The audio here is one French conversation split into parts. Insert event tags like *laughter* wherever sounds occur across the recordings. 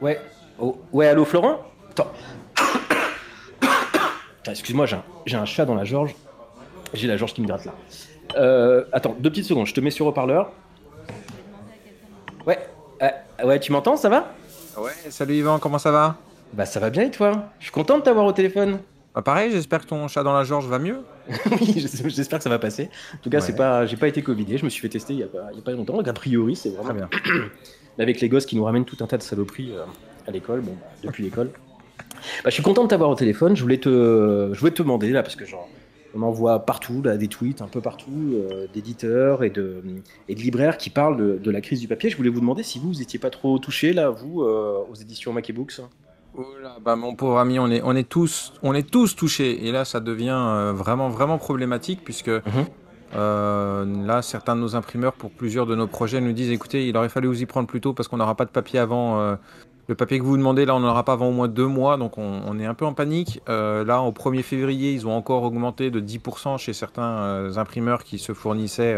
Ouais. Oh, ouais, allô Florent Attends. Excuse-moi, j'ai un, j'ai un chat dans la gorge. J'ai la gorge qui me gratte là. Euh, attends, deux petites secondes, je te mets sur haut-parleur. Ouais, euh, ouais, tu m'entends, ça va? Ouais, salut Yvan, comment ça va? Bah ça va bien et toi? Je suis content de t'avoir au téléphone. Bah pareil, j'espère que ton chat dans la George va mieux. *laughs* oui, j'espère que ça va passer. En tout cas, c'est pas, j'ai pas été covidé, je me suis fait tester il y a pas, il y a pas longtemps. Donc a priori, c'est vraiment bien. *clears throat* Avec les gosses qui nous ramènent tout un tas de saloperies euh, à l'école, bon, bah, depuis l'école. Bah, je suis content de t'avoir au téléphone. Je voulais te, je voulais te demander là parce que genre, on en voit partout là, des tweets un peu partout euh, d'éditeurs et de, et de libraires qui parlent de, de la crise du papier. Je voulais vous demander si vous, vous étiez pas trop touché là, vous, euh, aux éditions Mac et Books. Oula, bah mon pauvre ami, on est, on est tous, on est tous touchés. Et là, ça devient euh, vraiment, vraiment problématique puisque euh, là, certains de nos imprimeurs, pour plusieurs de nos projets, nous disent écoutez, il aurait fallu vous y prendre plus tôt parce qu'on n'aura pas de papier avant. euh, le papier que vous demandez, là, on n'en aura pas avant au moins deux mois, donc on, on est un peu en panique. Là, au 1er février, ils ont encore augmenté de 10% chez certains imprimeurs qui se fournissaient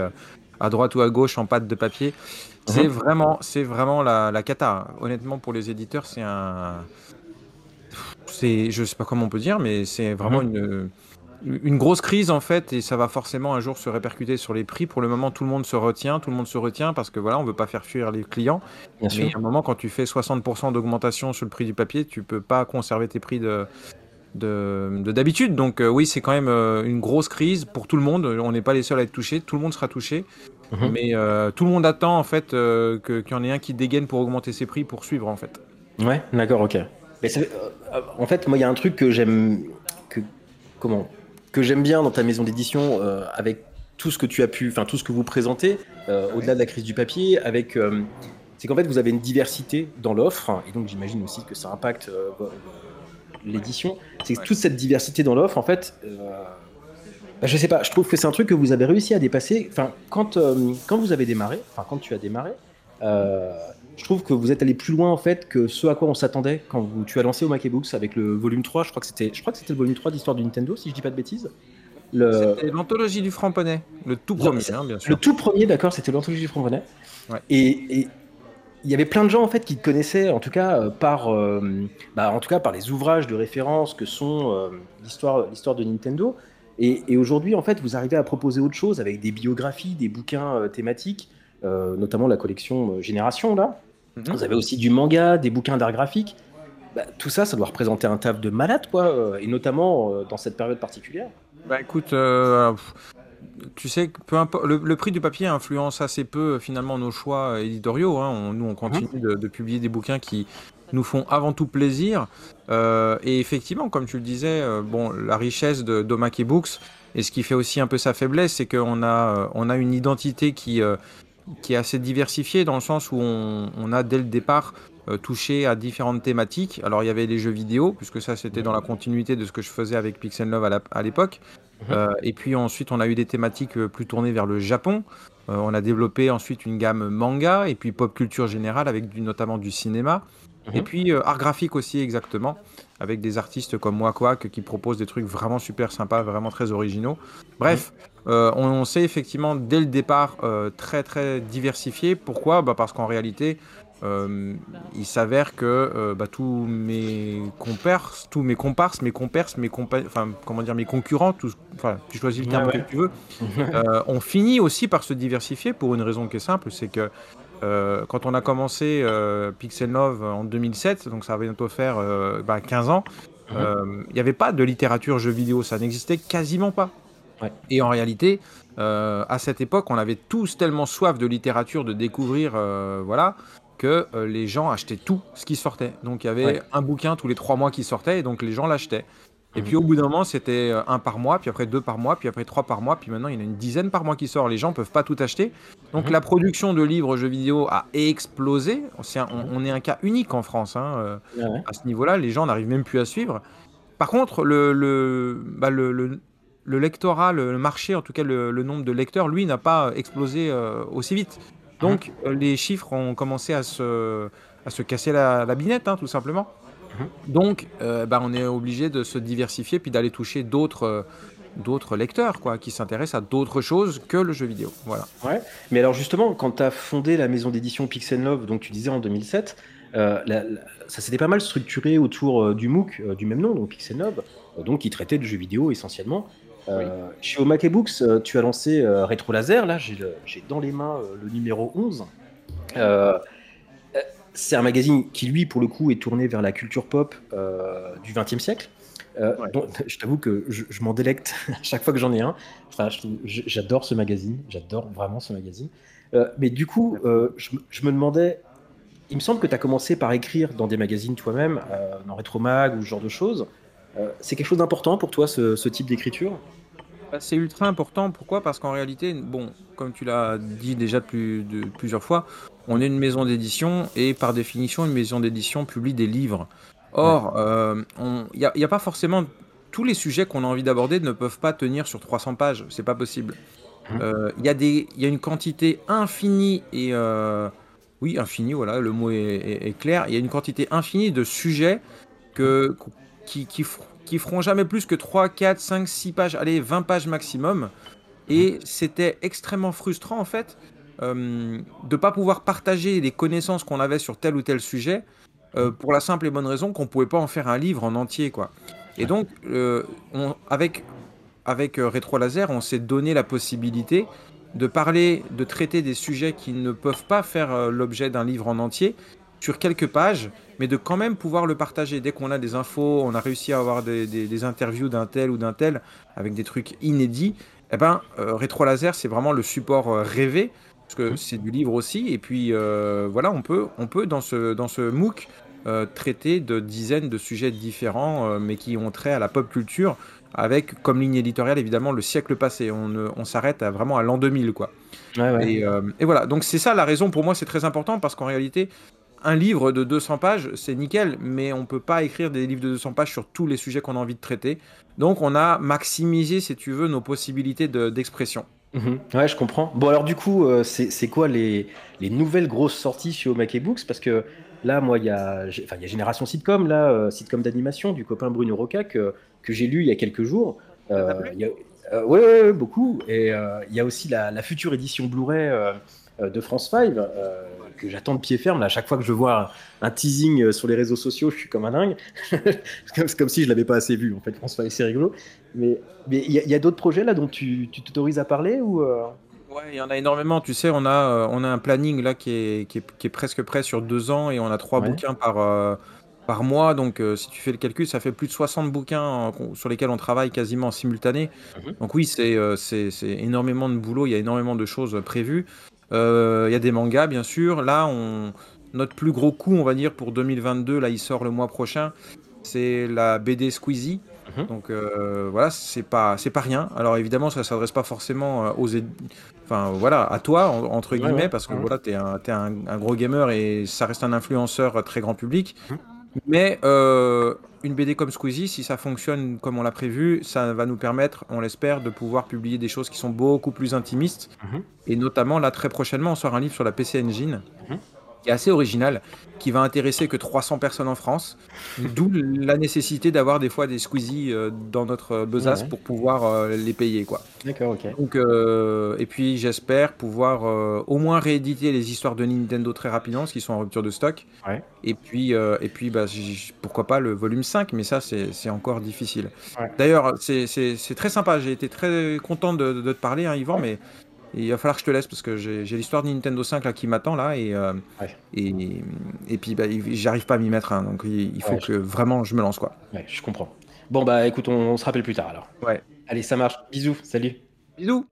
à droite ou à gauche en pâte de papier. C'est Mhm. vraiment, c'est vraiment la, la cata. Honnêtement, pour les éditeurs, c'est un, c'est, je sais pas comment on peut dire, mais c'est vraiment une, une grosse crise en fait, et ça va forcément un jour se répercuter sur les prix. Pour le moment, tout le monde se retient, tout le monde se retient parce que voilà, on veut pas faire fuir les clients. Bien sûr. Mais à un moment, quand tu fais 60% d'augmentation sur le prix du papier, tu peux pas conserver tes prix de de de d'habitude. Donc euh, oui, c'est quand même euh, une grosse crise pour tout le monde. On n'est pas les seuls à être touchés. Tout le monde sera touché. Mhm. Mais euh, tout le monde attend en fait qu'il y en ait un qui dégaine pour augmenter ses prix pour suivre en fait. Ouais, d'accord, ok. Euh, en fait, moi, il y a un truc que j'aime, que comment, que j'aime bien dans ta maison d'édition, euh, avec tout ce que tu as pu, enfin tout ce que vous présentez, euh, au-delà de la crise du papier, avec, c'est qu'en fait, vous avez une diversité dans l'offre, et donc j'imagine aussi que ça impacte l'édition. C'est que toute cette diversité dans l'offre, en fait. bah, je sais pas, je trouve que c'est un truc que vous avez réussi à dépasser. Enfin, quand, quand vous avez démarré, enfin, quand tu as démarré, je trouve que vous êtes allé plus loin en fait que ce à quoi on s'attendait quand vous, tu as lancé au Books avec le volume 3. Je crois que c'était, je crois que c'était le volume 3 d'Histoire de Nintendo, si je dis pas de bêtises. Le, C'était l'anthologie du franc-poney, le tout premier, hein, bien sûr. le tout premier, d'accord, c'était l'anthologie du Franc-Bonnet. Ouais. Et il y avait plein de gens en fait qui te connaissaient, en tout cas euh, par, euh, bah, en tout cas par les ouvrages de référence que sont euh, l'histoire, l'histoire de Nintendo. Et, et aujourd'hui, en fait, vous arrivez à proposer autre chose avec des biographies, des bouquins euh, thématiques, euh, notamment la collection euh, Génération là. Mhm. Vous avez aussi du manga, des bouquins d'art graphique. Bah, tout ça, ça doit représenter un taf de malade, quoi, euh, et notamment euh, dans cette période particulière. Bah écoute, euh, tu sais, que peu importe, le, le prix du papier influence assez peu euh, finalement nos choix euh, éditoriaux. hein. On- nous, on continue de, de publier des bouquins qui nous font avant tout plaisir. Euh, et effectivement, comme tu le disais, euh, bon, la richesse de d'Omake Books et ce qui fait aussi un peu sa faiblesse, c'est qu'on a, euh, on a une identité qui, euh, qui est assez diversifiée dans le sens où on, on a dès le départ euh, touché à différentes thématiques. Alors il y avait les jeux vidéo, puisque ça c'était dans la continuité de ce que je faisais avec Pixel Love à l'époque. Euh, et puis ensuite, on a eu des thématiques euh, plus tournées vers le Japon. Euh, on a développé ensuite une gamme manga et puis pop culture générale avec du, notamment du cinéma. Et Mhm. puis euh, art graphique aussi exactement, avec des artistes comme Wakwak qui proposent des trucs vraiment super sympas, vraiment très originaux. Bref, euh, on, on s'est effectivement dès le départ euh, très très diversifié. Pourquoi? Bah Parce qu'en réalité, euh, il s'avère que euh, bah, tous mes compères, tous mes comparses, mes compères, mes compa- enfin comment dire, mes concurrents, tous, enfin tu choisis le terme Ouais, ouais. que tu veux, *laughs* euh, on finit aussi par se diversifier pour une raison qui est simple, c'est que quand on a commencé Pixel Love en 2007, donc ça va bientôt faire bah, 15 ans, Mhm. il n'y avait pas de littérature jeux vidéo, ça n'existait quasiment pas. Ouais. Et en réalité, à cette époque, on avait tous tellement soif de littérature, de découvrir, voilà, que euh, les gens achetaient tout ce qui sortait. Donc il y avait Ouais. un bouquin tous les trois mois qui sortait, et donc les gens l'achetaient. Et Mhm. puis au bout d'un moment, c'était euh, un par mois, puis après deux par mois, puis après trois par mois, puis maintenant il y en a une dizaine par mois qui sort. Les gens peuvent pas tout acheter. Donc Mhm. la production de livres jeux vidéo a explosé. Un- on, on est un cas unique en France hein, euh, Ouais, ouais. à ce niveau-là. Les gens n'arrivent même plus à suivre. Par contre, le, le, bah, le, le- le lectorat, le, le marché, en tout cas le, le nombre de lecteurs, lui, n'a pas explosé euh, aussi vite. Donc euh, les chiffres ont commencé à se, à se casser la, la binette, hein, tout simplement. Donc, euh, bah, on est obligé de se diversifier puis d'aller toucher d'autres euh, d'autres lecteurs, quoi, qui s'intéressent à d'autres choses que le jeu vidéo. Voilà. Ouais. Mais alors justement, quand tu as fondé la maison d'édition Pixel Love, donc tu disais en 2007, euh, ça s'était pas mal structuré autour euh, du MOOC euh, du même nom, donc Pixel Love, donc qui traitait de jeux vidéo essentiellement. Chez Omake Books, tu as lancé Retro Laser, là j'ai dans les mains le numéro 11. c'est un magazine qui, lui, pour le coup, est tourné vers la culture pop du XXe siècle. Euh, *laughs* je t'avoue que je, m'en délecte *laughs* à chaque fois que j'en ai un. Enfin, j'adore ce magazine, j'adore vraiment ce magazine. Euh, mais du coup, euh, je, me demandais, il me semble que tu as commencé par écrire dans des magazines toi-même, dans Retromag ou ce genre de choses. C'est quelque chose d'important pour toi, ce, type d'écriture? Bah, c'est ultra important. Pourquoi? Parce qu'en réalité, bon, comme tu l'as dit déjà de plusieurs fois, on est une maison d'édition et par définition, une maison d'édition publie des livres. Or, il euh, n'y a, pas forcément tous les sujets qu'on a envie d'aborder ne peuvent pas tenir sur 300 pages. C'est pas possible. Il mmh. euh, y, a y a une quantité infinie et euh, oui infinie. Voilà, le mot est, clair. Il y a une quantité infinie de sujets que qui, qui, qui feront jamais plus que 3, 4, 5, 6 pages, allez, 20 pages maximum. Et mmh. c'était extrêmement frustrant en fait de ne pas pouvoir partager les connaissances qu'on avait sur tel ou tel sujet euh, pour la simple et bonne raison qu'on pouvait pas en faire un livre en entier, quoi. Et donc, euh, avec, avec euh, Rétro Laser, on s'est donné la possibilité de parler, de traiter des sujets qui ne peuvent pas faire l'objet d'un livre en entier sur quelques pages, mais de quand même pouvoir le partager. Dès qu'on a des infos, on a réussi à avoir des, interviews d'un tel ou d'un tel avec des trucs inédits, eh ben, Rétro Laser, c'est vraiment le support rêvé, parce que mmh. c'est du livre aussi. Et puis, voilà, on peut, on peut dans, ce, dans ce MOOC euh, traiter de dizaines de sujets différents, euh, mais qui ont trait à la pop culture, avec comme ligne éditoriale évidemment le siècle passé. On, on s'arrête vraiment à l'an 2000, quoi. Euh, et, voilà, donc c'est ça la raison pour moi, c'est très important parce qu'en réalité, un livre de 200 pages, c'est nickel, mais on peut pas écrire des livres de 200 pages sur tous les sujets qu'on a envie de traiter. Donc on a maximisé, si tu veux, nos possibilités d'expression. Mhm. Ouais, je comprends. Bon, alors du coup, c'est quoi les, les, nouvelles grosses sorties chez Omake Books? Parce que Là, moi, il y a, enfin, il y a Génération Sitcom, là, euh, sitcom d'animation du copain Bruno Roca que, que j'ai lu il y a quelques jours. Euh, euh ouais, beaucoup. Et euh, il y a aussi la, future édition Blu-ray de France 5 que j'attends de pied ferme. Là, à chaque fois que je vois un, teasing sur les réseaux sociaux, je suis comme un dingue. *laughs* c'est comme si je l'avais pas assez vu. En fait, France 5, c'est rigolo. Mais il y a, d'autres projets là dont tu t'autorises à parler ou Ouais, il y en a énormément. Tu sais, on a, euh, on a un planning là qui est, qui est, presque prêt sur deux ans et on a trois bouquins par, euh, par mois. Donc, euh, si tu fais le calcul, ça fait plus de 60 bouquins sur lesquels on travaille quasiment en simultané. Mhm. Donc, oui, c'est c'est énormément de boulot. Il y a énormément de choses prévues. Il y a des mangas, bien sûr. Là, on, notre plus gros coup, on va dire, pour 2022, là, il sort le mois prochain. C'est la BD Squeezie. Mhm. Donc euh, voilà, c'est pas c'est pas rien. Alors évidemment, ça s'adresse pas forcément euh, aux enfin voilà, à toi entre guillemets parce que voilà, tu es, un, es un, gros gamer et ça reste un influenceur très grand public. Mhm. Mais euh, une BD comme Squeezie, si ça fonctionne comme on l'a prévu, ça va nous permettre, on l'espère, de pouvoir publier des choses qui sont beaucoup plus intimistes. Mhm. Et notamment, là, très prochainement, on sort un livre sur la PC Engine assez original, qui va intéresser que 300 personnes en France. D'où la nécessité d'avoir des fois des squeezies euh, dans notre besace pour pouvoir euh, les payer. quoi. D'accord, ok. Donc, euh, et puis j'espère pouvoir au moins rééditer les histoires de Nintendo très rapidement, parce qu'ils sont en rupture de stock. Ouais. Et puis, et puis bah, pourquoi pas le volume 5, mais ça c'est encore difficile. D'ailleurs, c'est très sympa, j'ai été très content de, te parler, hein, Yvan, mais il va falloir que je te laisse parce que j'ai l'histoire de Nintendo 5 là, qui m'attend là et, euh, et, et, puis bah, j'arrive pas à m'y mettre. Hein, donc il, faut que vraiment je me lance quoi. Ouais, je comprends. Bon bah écoute, on, on se rappelle plus tard alors. Ouais. Allez, ça marche. Bisous, salut. Bisous.